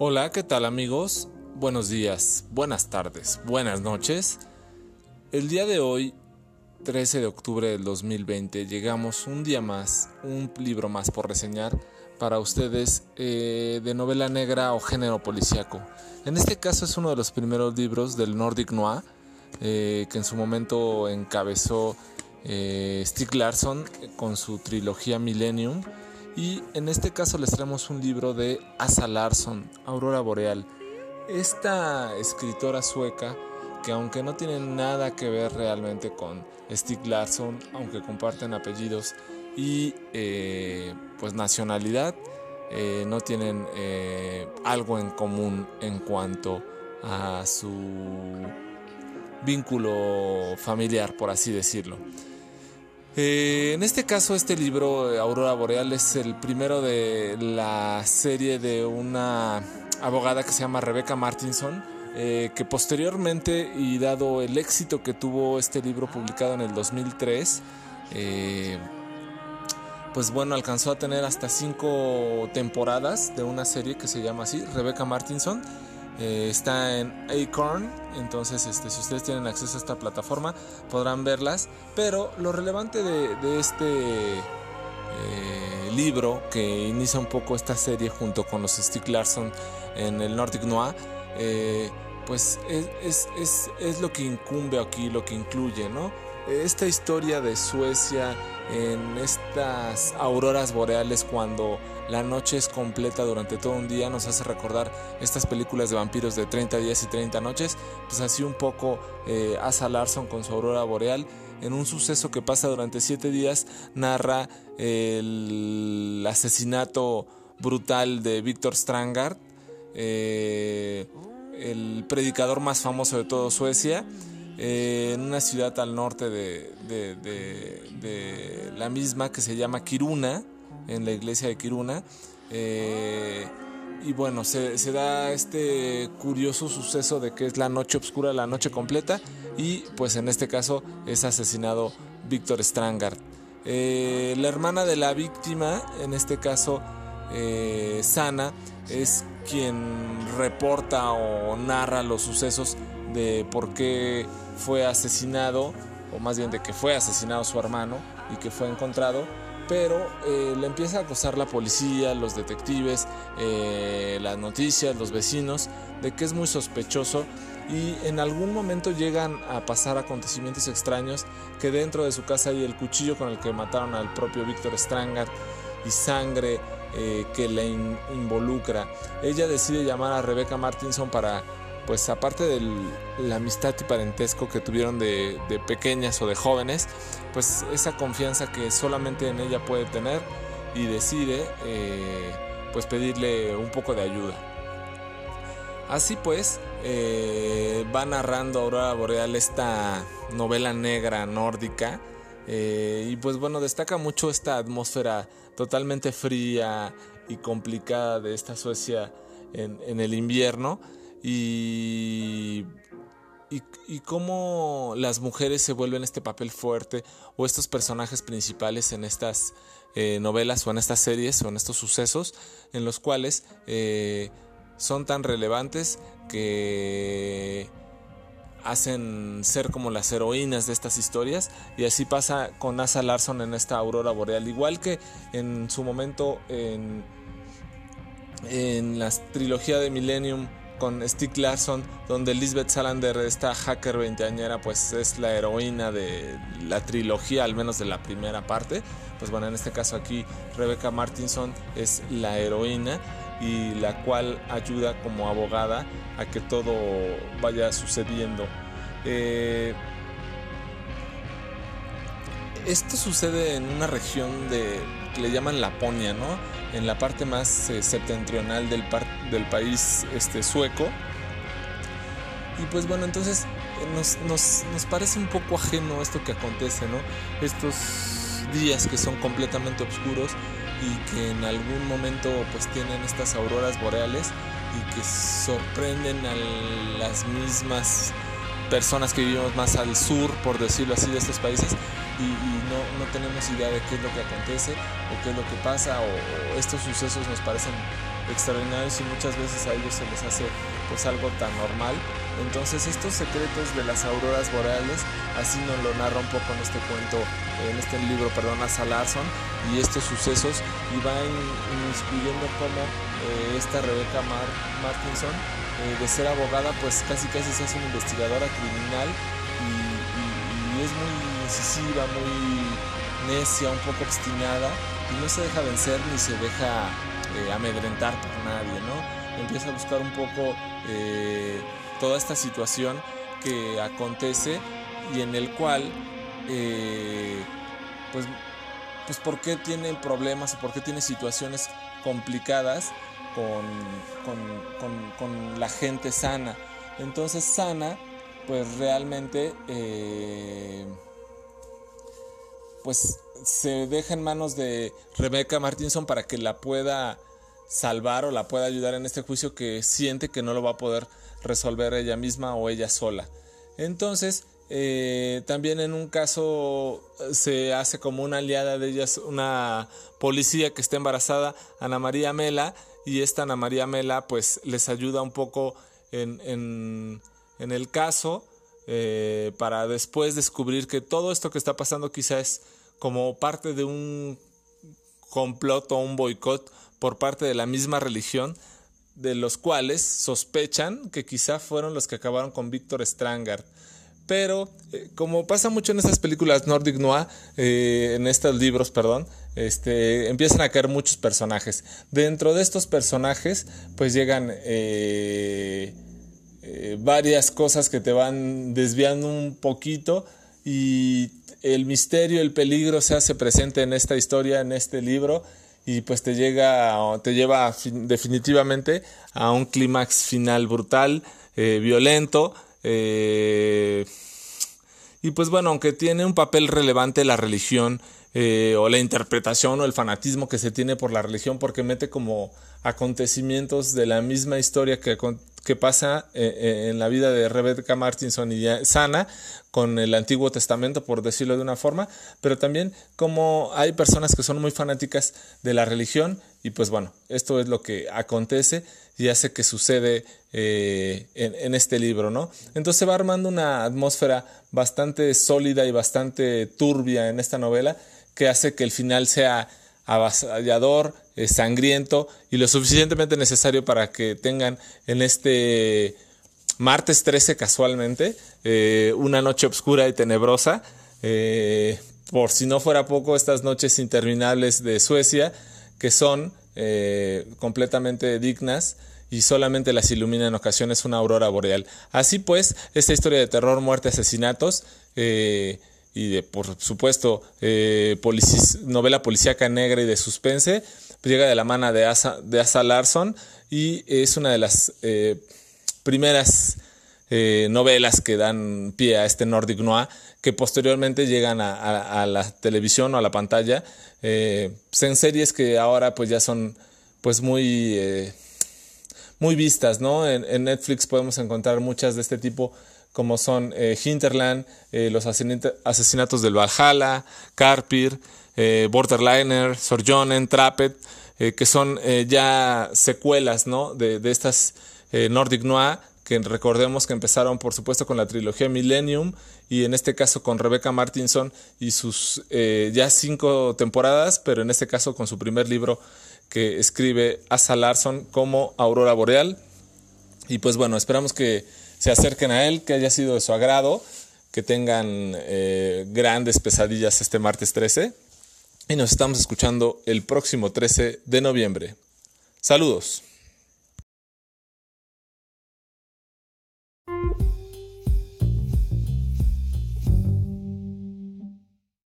Hola, ¿qué tal amigos? Buenos días, buenas tardes, buenas noches. El día de hoy, 13 de octubre del 2020, llegamos un día más, un libro más por reseñar para ustedes eh, de novela negra o género policíaco. En este caso es uno de los primeros libros del Nordic Noir eh, que en su momento encabezó eh, Stieg Larsson con su trilogía Millennium y en este caso les traemos un libro de Asa Larsson, Aurora Boreal. Esta escritora sueca, que aunque no tiene nada que ver realmente con Stig Larsson, aunque comparten apellidos y eh, pues nacionalidad, eh, no tienen eh, algo en común en cuanto a su vínculo familiar, por así decirlo. Eh, en este caso, este libro, Aurora Boreal, es el primero de la serie de una abogada que se llama Rebecca Martinson, eh, que posteriormente, y dado el éxito que tuvo este libro publicado en el 2003, eh, pues bueno, alcanzó a tener hasta cinco temporadas de una serie que se llama así, Rebecca Martinson. Eh, está en Acorn, entonces este, si ustedes tienen acceso a esta plataforma podrán verlas. Pero lo relevante de, este eh, libro que inicia un poco esta serie junto con los Stieg Larsson en el Nordic Noir, eh, pues es, es, lo que incumbe aquí, lo que incluye, ¿no? Esta historia de Suecia en estas auroras boreales cuando la noche es completa durante todo un día, nos hace recordar estas películas de vampiros de 30 días y 30 noches, pues así un poco eh, Asa Larson con su aurora boreal, en un suceso que pasa durante 7 días, narra el asesinato brutal de Víctor Strangard, eh, el predicador más famoso de todo Suecia, eh, en una ciudad al norte de, la misma que se llama Kiruna, en la iglesia de Kiruna. Eh, y bueno, se, da este curioso suceso de que es la noche oscura, la noche completa, y pues en este caso es asesinado Víctor Strangard. Eh, la hermana de la víctima, en este caso Sana, es quien reporta o narra los sucesos de por qué fue asesinado, o más bien de que fue asesinado su hermano y que fue encontrado, pero eh, le empieza a acosar la policía, los detectives, eh, las noticias, los vecinos, de que es muy sospechoso y en algún momento llegan a pasar acontecimientos extraños que dentro de su casa hay el cuchillo con el que mataron al propio Víctor Strangard y sangre eh, que le involucra. Ella decide llamar a Rebecca Martinson para pues aparte de la amistad y parentesco que tuvieron de, pequeñas o de jóvenes, pues esa confianza que solamente en ella puede tener y decide eh, pues pedirle un poco de ayuda. Así pues, eh, va narrando Aurora Boreal esta novela negra nórdica eh, y pues bueno, destaca mucho esta atmósfera totalmente fría y complicada de esta Suecia en el invierno y, y, cómo las mujeres se vuelven este papel fuerte o estos personajes principales en estas eh, novelas o en estas series o en estos sucesos en los cuales eh, son tan relevantes que hacen ser como las heroínas de estas historias y así pasa con Asa Larson en esta aurora boreal. Igual que en su momento en, en la trilogía de Millennium con Stieg Larsson, donde Lisbeth Salander, esta hacker veinteañera, pues es la heroína de la trilogía, al menos de la primera parte. Pues bueno, en este caso aquí Rebecca Martinson es la heroína y la cual ayuda como abogada a que todo vaya sucediendo. Eh, esto sucede en una región de le llaman Laponia, ¿no? En la parte más eh, septentrional del, del país este, sueco. Y pues bueno, entonces eh, nos, parece un poco ajeno esto que acontece, ¿no? Estos días que son completamente oscuros y que en algún momento pues tienen estas auroras boreales y que sorprenden a las mismas personas que vivimos más al sur, por decirlo así, de estos países y, no, no, tenemos idea de qué es lo que acontece o qué es lo que pasa o, estos sucesos nos parecen extraordinarios y muchas veces a ellos se les hace pues algo tan normal. Entonces estos secretos de las auroras boreales así nos lo narra un poco en este cuento, en este libro, perdón, a Larson y estos sucesos y van inspirando como eh, esta Rebecca Martinson eh, de ser abogada pues casi casi se hace una investigadora criminal y, es muy incisiva, muy necia, un poco obstinada y no se deja vencer ni se deja eh, amedrentar por nadie, ¿no? Empieza a buscar un poco toda esta situación que acontece y en el cual pues pues por qué tiene problemas o por qué tiene situaciones complicadas con, con, la gente sana. Entonces sana, pues realmente eh, pues se deja en manos de Rebecca Martinson para que la pueda salvar o la pueda ayudar en este juicio que siente que no lo va a poder resolver ella misma o ella sola. Entonces eh, también en un caso eh, se hace como una aliada de ellas una policía que está embarazada, Ana María Mela, y esta Ana María Mela pues les ayuda un poco en, en, el caso eh, para después descubrir que todo esto que está pasando quizás es como parte de un complot o un boicot por parte de la misma religión de los cuales sospechan que quizá fueron los que acabaron con Víctor Strangard pero eh, como pasa mucho en estas películas Nordic Noir, eh, en estos libros, perdón, este, empiezan a caer muchos personajes. Dentro de estos personajes, pues llegan eh, varias cosas que te van desviando un poquito y el misterio, el peligro se hace presente en esta historia, en este libro y pues te llega, te lleva definitivamente a un clímax final brutal, violento eh, y pues bueno, aunque tiene un papel relevante la religión eh, o la interpretación o el fanatismo que se tiene por la religión, porque mete como acontecimientos de la misma historia que, que pasa eh, en la vida de Rebecca Martinson y Sana con el Antiguo Testamento, por decirlo de una forma, pero también como hay personas que son muy fanáticas de la religión y pues bueno, esto es lo que acontece y hace que sucede eh, en, este libro, ¿no? Entonces va armando una atmósfera bastante sólida y bastante turbia en esta novela que hace que el final sea avasallador, eh, sangriento y lo suficientemente necesario para que tengan en este martes 13 casualmente eh, una noche oscura y tenebrosa. por si no fuera poco, estas noches interminables de Suecia, que son completamente dignas y solamente las ilumina en ocasiones una aurora boreal. Así pues, esta historia de terror, muerte, asesinatos eh, y de, por supuesto, eh, novela policíaca negra y de suspense, pues llega de la mano de Asa, Larson y es una de las eh, primeras novelas que dan pie a este Nordic Noir que posteriormente llegan a, la televisión o a la pantalla pues en series que ahora pues ya son pues muy muy vistas, ¿no? En, Netflix podemos encontrar muchas de este tipo, como son eh, Hinterland, eh, los asesinatos del Valhalla, Carpir, eh, Borderliner, Sorjonen, Trapped, que son ya secuelas, ¿no? De, de estas Nordic Noir, que recordemos que empezaron, por supuesto, con la trilogía Millennium y en este caso con Rebecca Martinson y sus ya cinco temporadas, pero en este caso con su primer libro que escribe Asa Larson como Aurora Boreal. Y pues bueno, esperamos que se acerquen a él, que haya sido de su agrado, que tengan eh, grandes pesadillas este martes 13. Y nos estamos escuchando el próximo 13 de noviembre. Saludos.